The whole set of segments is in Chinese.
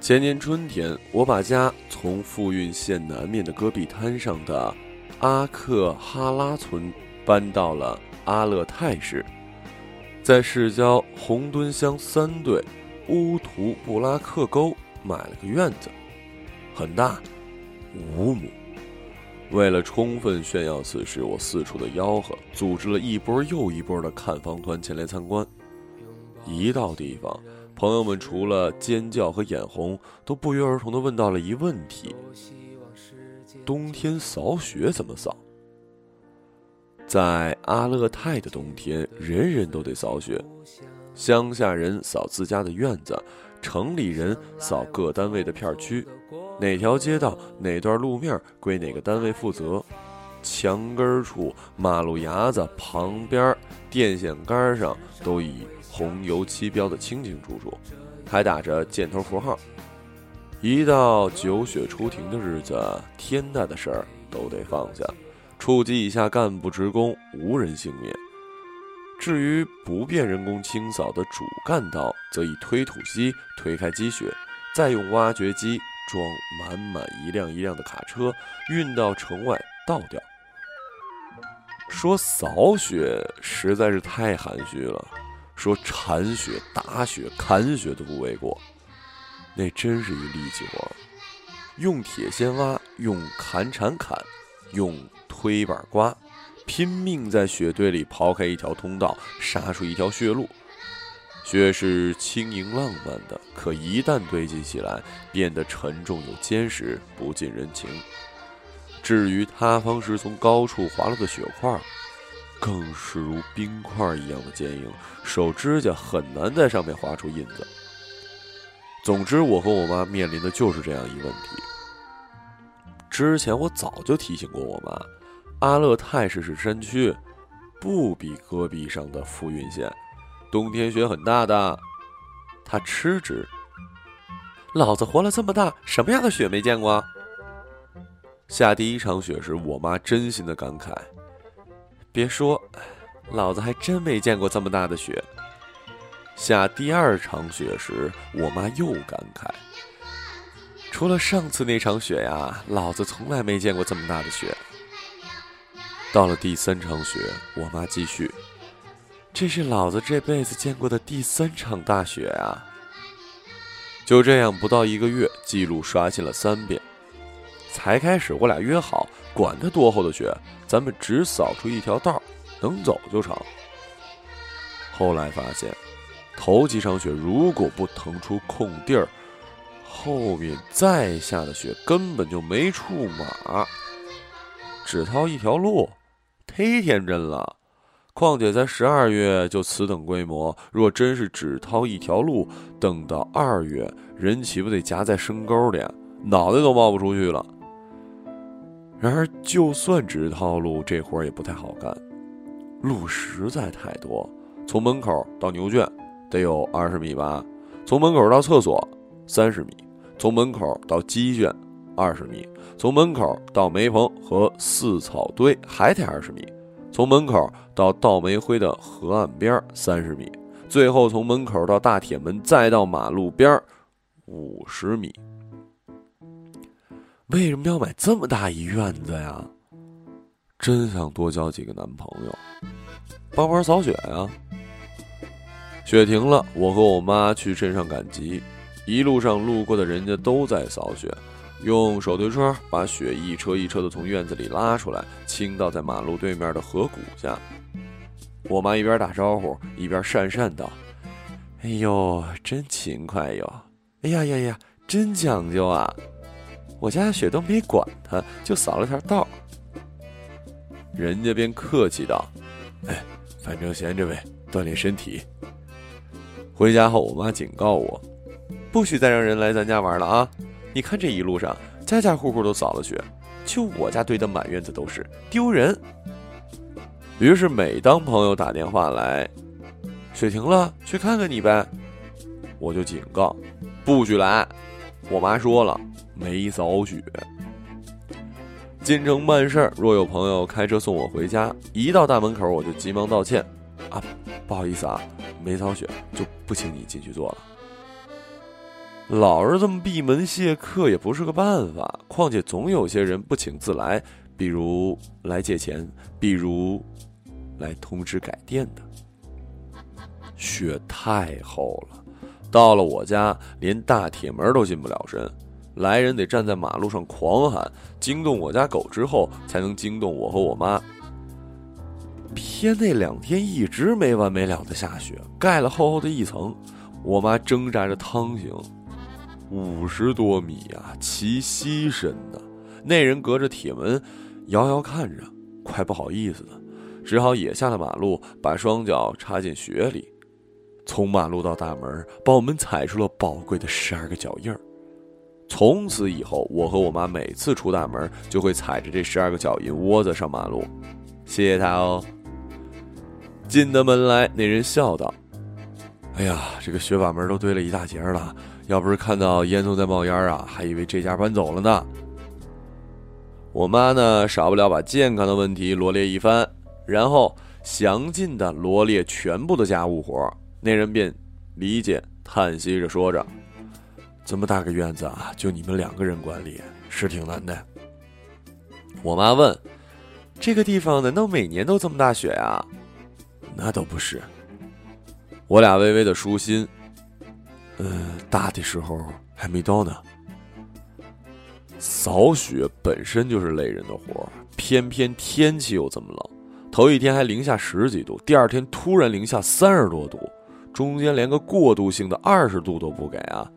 前年春天，我把家从富蕴县南面的戈壁滩上的阿克哈拉村搬到了阿勒泰市，在市郊红墩乡三队乌图布拉克沟买了个院子，很大，五亩。为了充分炫耀此事，我四处的吆喝，组织了一波又一波的看房团前来参观。一到地方。朋友们除了尖叫和眼红，都不约而同的问到了一问题：冬天扫雪怎么扫？在阿勒泰的冬天，人人都得扫雪，乡下人扫自家的院子，城里人扫各单位的片区，哪条街道哪段路面归哪个单位负责，墙根处、马路牙子旁边、电线杆上都以。红油漆标的清清楚楚，还打着箭头符号。一到九雪初停的日子，天大的事儿都得放下，处级以下干部职工，无人幸免。至于不便人工清扫的主干道，则以推土机推开积雪，再用挖掘机装满满一辆一辆的卡车，运到城外倒掉。说扫雪实在是太含蓄了。说铲雪、打雪、砍雪都不为过，那真是一力气活。用铁锨挖，用砍铲砍，用推板刮，拼命在雪堆里刨开一条通道，杀出一条血路。雪是轻盈浪漫的，可一旦堆积起来，变得沉重又坚实，不近人情。至于塌方时从高处滑落的雪块，更是如冰块一样的坚硬，手指甲很难在上面划出印子。总之，我和我妈面临的就是这样一问题。之前我早就提醒过我妈，阿勒泰市是山区，不比戈壁上的富蕴县，冬天雪很大的。她嗤之：“老子活了这么大，什么样的雪没见过？”下第一场雪时，我妈真心的感慨。别说，老子还真没见过这么大的雪。下第二场雪时，我妈又感慨：除了上次那场雪呀，老子从来没见过这么大的雪。到了第三场雪，我妈继续：这是老子这辈子见过的第三场大雪啊！就这样，不到一个月，记录刷新了三遍。才开始，我俩约好。管它多厚的雪，咱们只扫出一条道，能走就成。后来发现，头几场雪如果不腾出空地儿，后面再下的雪根本就没处码。只掏一条路，忒天真了。况且在十二月就此等规模，若真是只掏一条路，等到二月，人岂不得夹在深沟里，脑袋都冒不出去了。然而，就算只套路，这活儿也不太好干。路实在太多，从门口到牛圈得有二十米吧；从门口到厕所三十米；从门口到鸡圈二十米；从门口到煤棚和饲草堆还得二十米；从门口到倒煤灰的河岸边三十米；最后从门口到大铁门再到马路边五十米。为什么要买这么大一院子呀？真想多交几个男朋友，帮忙扫雪呀。雪停了，我和我妈去镇上赶集。一路上路过的人家都在扫雪，用手推车把雪一车一车的从院子里拉出来，倾倒在马路对面的河谷下。我妈一边打招呼，一边讪讪道：“哎呦，真勤快哟！哎呀呀呀，真讲究啊！”我家雪都没管他，就扫了条道。人家便客气道：“哎，反正闲着呗，锻炼身体。”回家后，我妈警告我，不许再让人来咱家玩了啊！你看这一路上，家家户户都扫了雪，就我家堆得满院子都是，丢人。于是，每当朋友打电话来，雪停了，去看看你呗，我就警告，不许来。我妈说了。没扫雪，进城办事儿。若有朋友开车送我回家，一到大门口我就急忙道歉：“啊，不好意思啊，没扫雪，就不请你进去坐了。”老是这么闭门谢客也不是个办法。况且总有些人不请自来，比如来借钱，比如来通知改店的。雪太厚了，到了我家连大铁门都进不了身，来人得站在马路上狂喊，惊动我家狗之后，才能惊动我和我妈。偏那两天一直没完没了的下雪，盖了厚厚的一层，我妈挣扎着趟行，五十多米啊，齐膝深的。那人隔着铁门，遥遥看着，快不好意思的，只好也下了马路，把双脚插进雪里，从马路到大门，把我们踩出了宝贵的十二个脚印儿。从此以后，我和我妈每次出大门，就会踩着这十二个脚印窝子上马路。谢谢他哦。进的门来，那人笑道：“哎呀，这个雪把门都堆了一大截了，要不是看到烟囱在冒烟啊，还以为这家搬走了呢。”我妈呢，少不了把健康的问题罗列一番，然后详尽的罗列全部的家务活，那人便理解叹息着说着：“这么大个院子啊，就你们两个人管理，是挺难的。”我妈问：“这个地方难道每年都这么大雪啊？”那倒不是，我俩微微的舒心。呃，大的时候还没到呢。扫雪本身就是累人的活儿，偏偏天气又这么冷，头一天还零下十几度，第二天突然零下三十多度，中间连个过渡性的二十度都不给啊！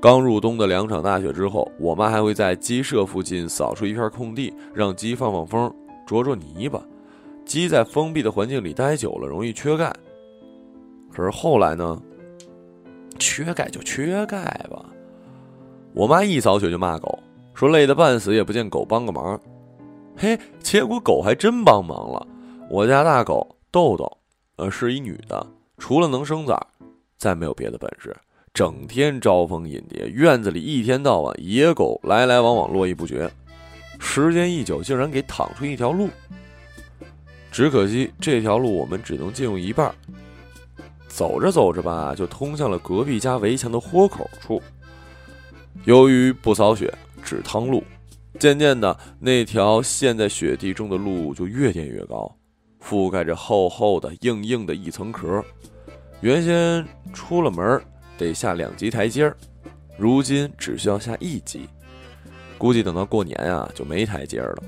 刚入冬的两场大雪之后，我妈还会在鸡舍附近扫出一片空地，让鸡放放风，啄啄泥巴。鸡在封闭的环境里待久了，容易缺钙。可是后来呢？缺钙就缺钙吧。我妈一扫雪就骂狗，说累得半死也不见狗帮个忙。嘿，结果狗还真帮忙了。我家大狗豆豆，呃，是一女的，除了能生崽，再没有别的本事，整天招蜂引蝶，院子里一天到晚野狗来来往往，络绎不绝。时间一久，竟然给淌出一条路。只可惜这条路我们只能进入一半，走着走着吧，就通向了隔壁家围墙的豁口处。由于不扫雪，只趟路，渐渐的，那条陷在雪地中的路就越垫越高，覆盖着厚厚的、硬硬的一层壳。原先出了门得下两级台阶儿，如今只需要下一级。估计等到过年啊，就没台阶儿了。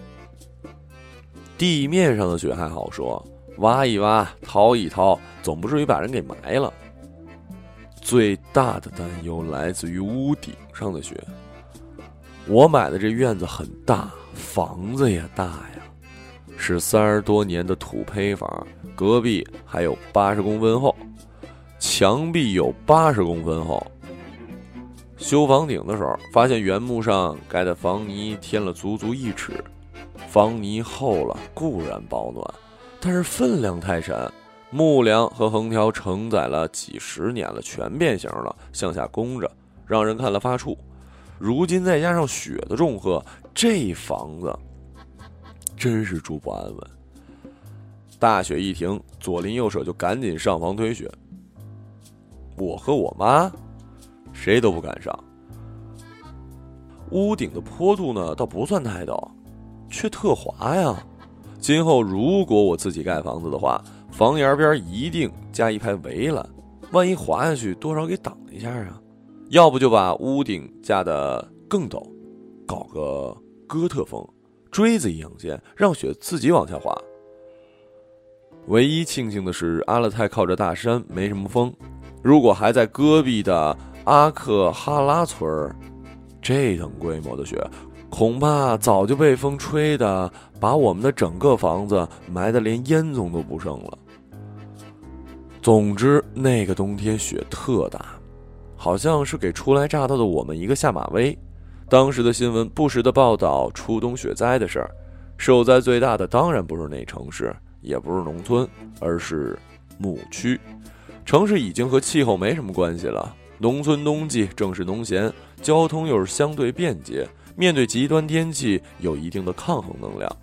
地面上的雪还好说，挖一挖、掏一掏，总不至于把人给埋了。最大的担忧来自于屋顶上的雪。我买的这院子很大，房子也大呀，是三十多年的土坯房，隔壁还有八十公分厚，墙壁有八十公分厚。修房顶的时候，发现原木上盖的房泥添了足足一尺。房泥厚了固然保暖，但是分量太沉，木梁和横条承载了几十年了，全变形了，向下弓着，让人看了发怵。如今再加上雪的重荷，这房子真是住不安稳。大雪一停，左邻右舍就赶紧上房推雪。我和我妈谁都不敢上。屋顶的坡度呢，倒不算太陡。却特滑呀！今后如果我自己盖房子的话，房檐边一定加一排围栏，万一滑下去，多少给挡一下啊！要不就把屋顶架得更陡，搞个哥特风，锥子一样尖，让雪自己往下滑。唯一庆幸的是，阿勒泰靠着大山，没什么风。如果还在戈壁的阿克哈拉村儿，这等规模的雪。恐怕早就被风吹的，把我们的整个房子埋得连烟囱都不剩了。总之，那个冬天雪特大，好像是给初来乍到的我们一个下马威。当时的新闻不时的报道初冬雪灾的事儿，受灾最大的当然不是那城市，也不是农村，而是牧区。城市已经和气候没什么关系了，农村冬季正是农闲，交通又是相对便捷。面对极端天气，有一定的抗衡能量，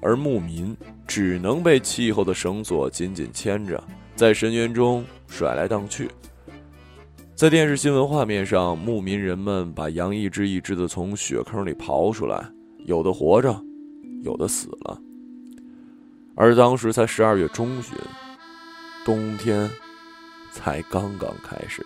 而牧民只能被气候的绳索紧紧牵着，在深渊中甩来荡去。在电视新闻画面上，牧民人们把羊一只一只的从雪坑里刨出来，有的活着，有的死了。而当时才十二月中旬，冬天才刚刚开始。